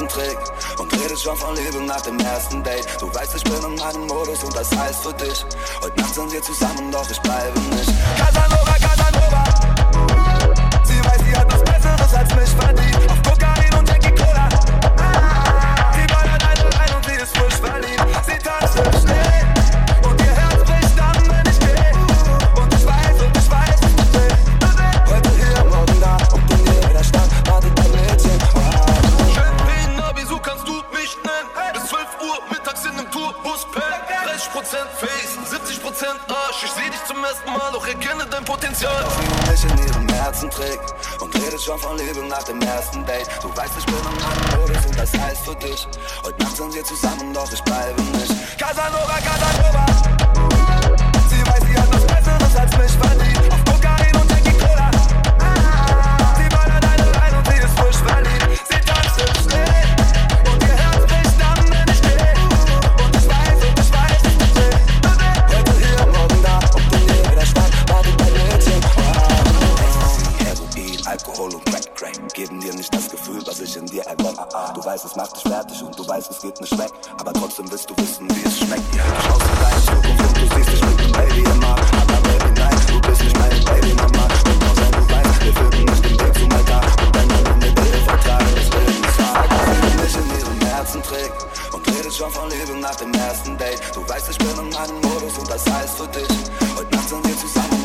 Hexentrick. ganzen Trick und redest schon von Liebe nach dem ersten Date. Du weißt, ich bin in meinem Modus und das heißt für dich. Heute Nacht sind wir zusammen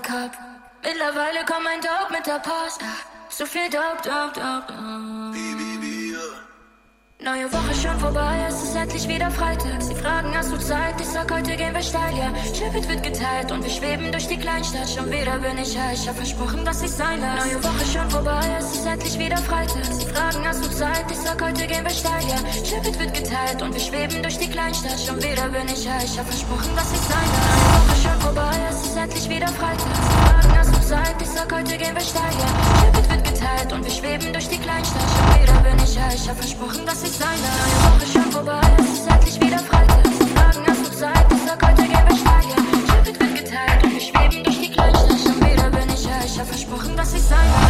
im Kopf. Mittlerweile kommt mein Dog mit der Post. Ah, so viel Dog, Dog, Dog, Dog. Baby, Neue Woche schon vorbei, es ist endlich wieder Freitag. Sie fragen, hast du Zeit? Ich sag, heute gehen wir steil, ja. Schiffet wird geteilt und wir schweben durch die Kleinstadt. Schon wieder bin ich high, ich hab versprochen, dass ich sein lasse. Neue Woche schon vorbei, es ist endlich wieder Freitag. Sie fragen, hast du Zeit? Ich sag, heute gehen wir steil, ja. Schiffet wird geteilt und wir schweben durch die Kleinstadt. Schon wieder bin ich high, ich hab versprochen, dass ich sein lasse. Neue Woche schon vorbei, es endlich wieder frei. Morgen hast du Zeit, ich sag, heute gehen wir steigern. Ticket wird geteilt und wir schweben durch die Kleinstadt. Schon wieder bin ich high, ich hab versprochen, dass ich sein Neue Woche schon vorbei, es ist endlich wieder Freitag. Morgen hast du Zeit, ich sag, heute gehen wir steigern. Ticket wird geteilt und wir schweben durch die Kleinstadt. Schon wieder bin ich high, ich hab versprochen, dass ich sein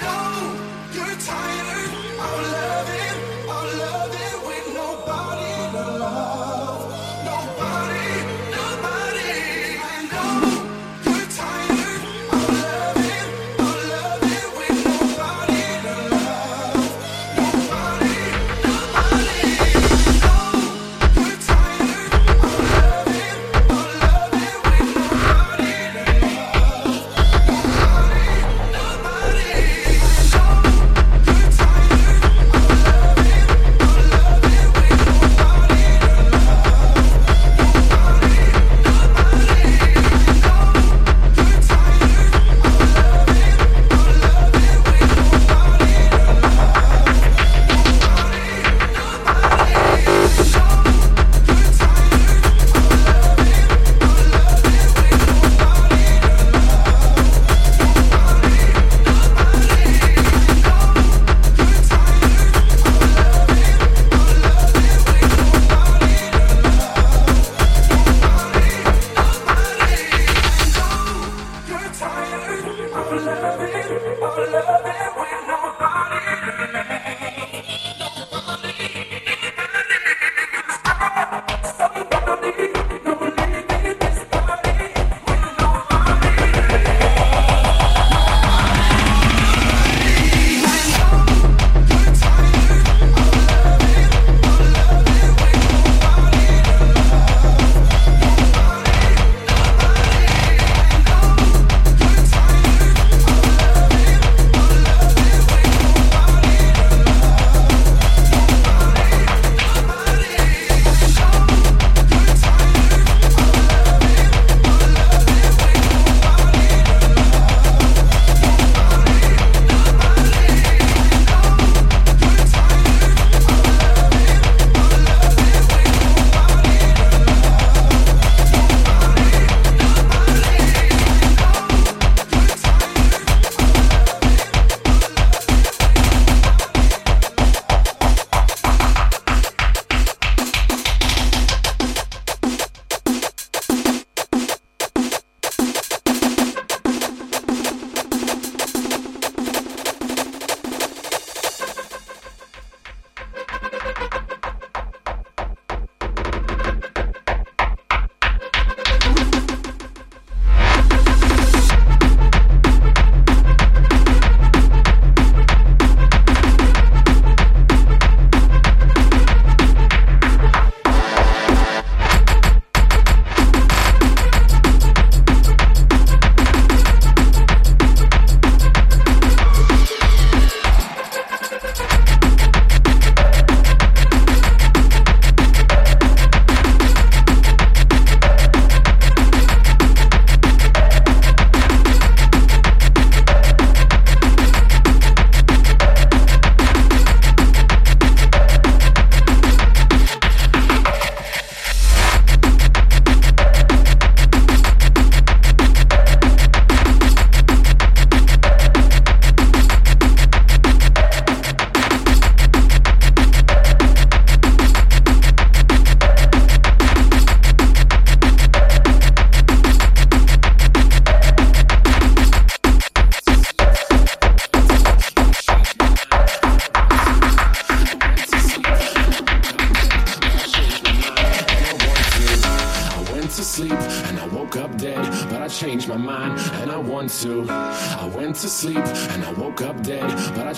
know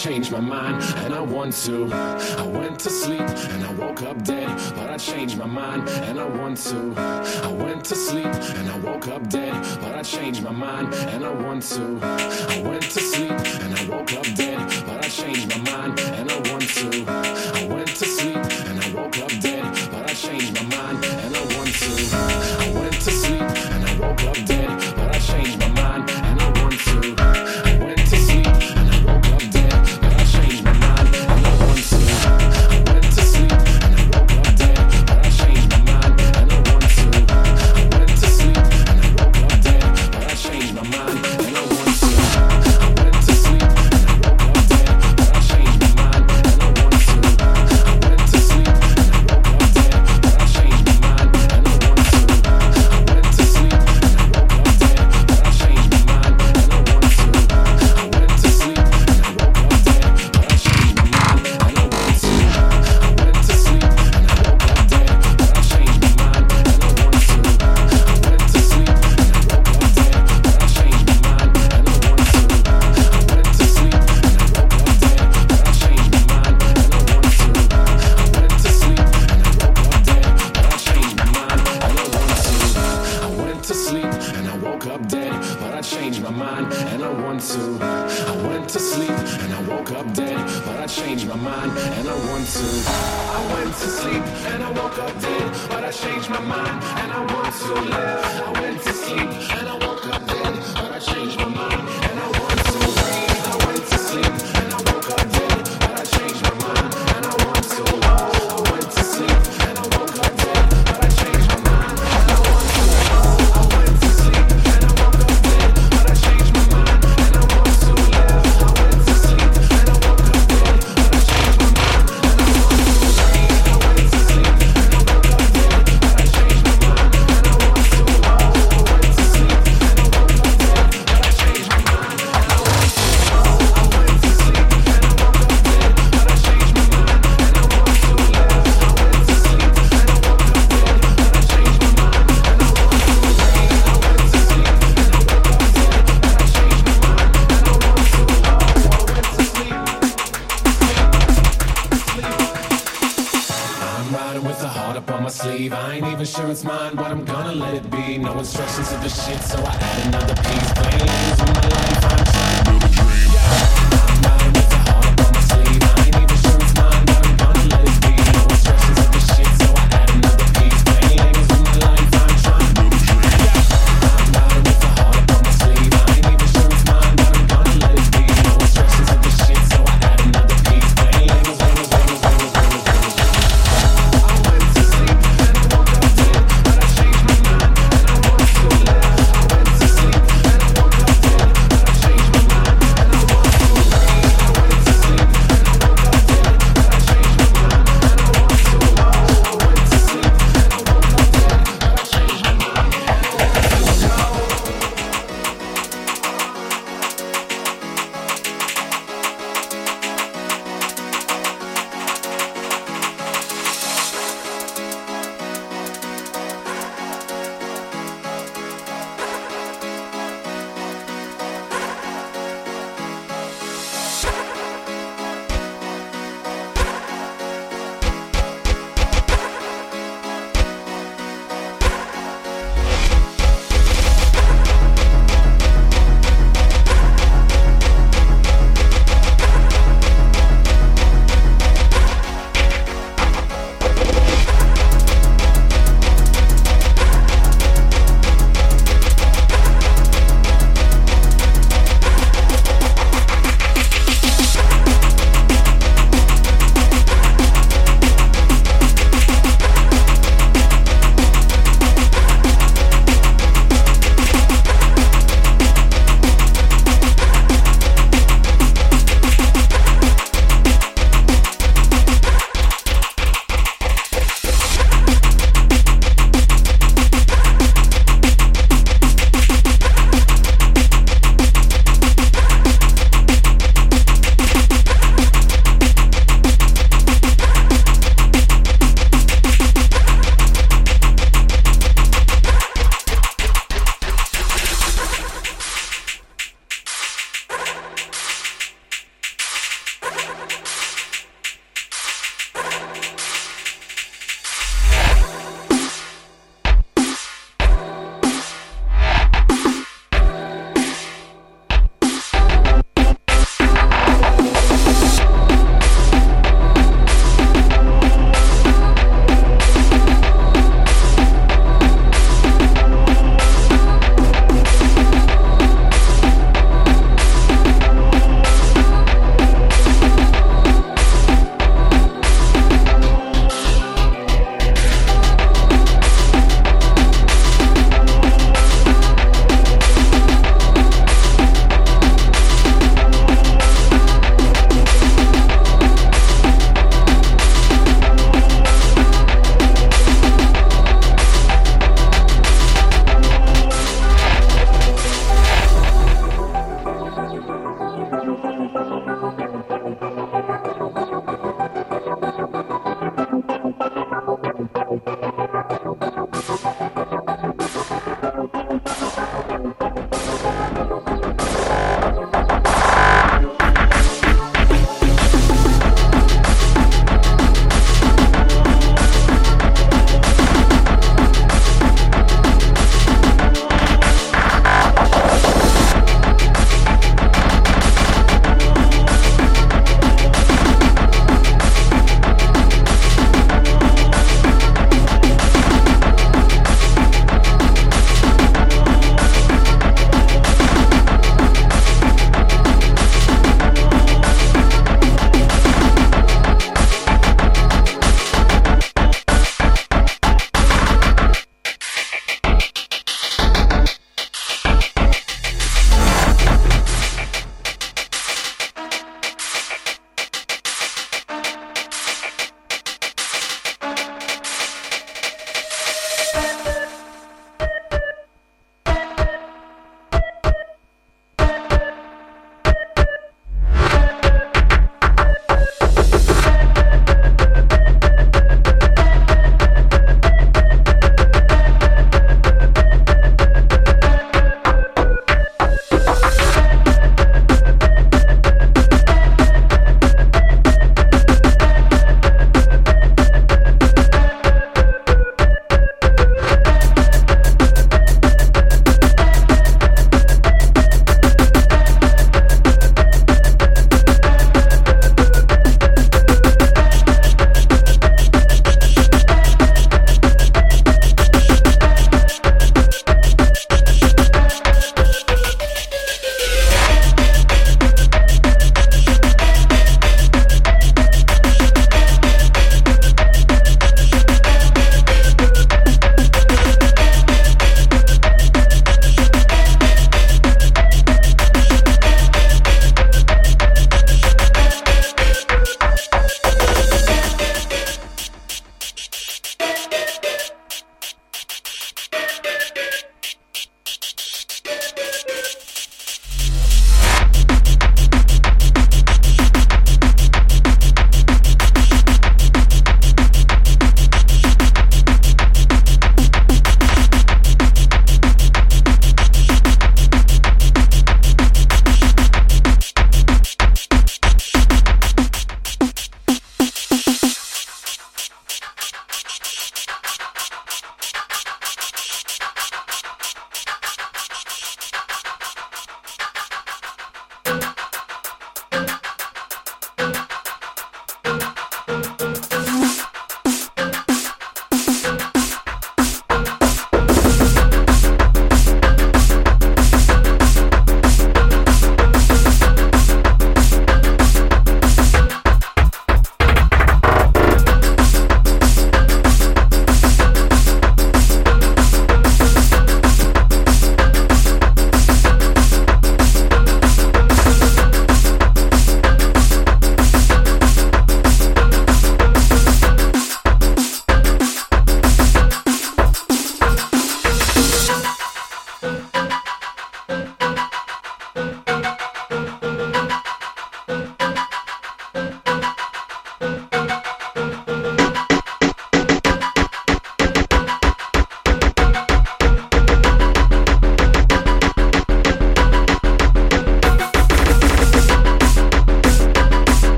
changed my mind and I want to. I went to sleep and I woke up dead, but I changed my mind and I want to. I went to sleep and I woke up dead, but I changed my mind and I want to. I went to sleep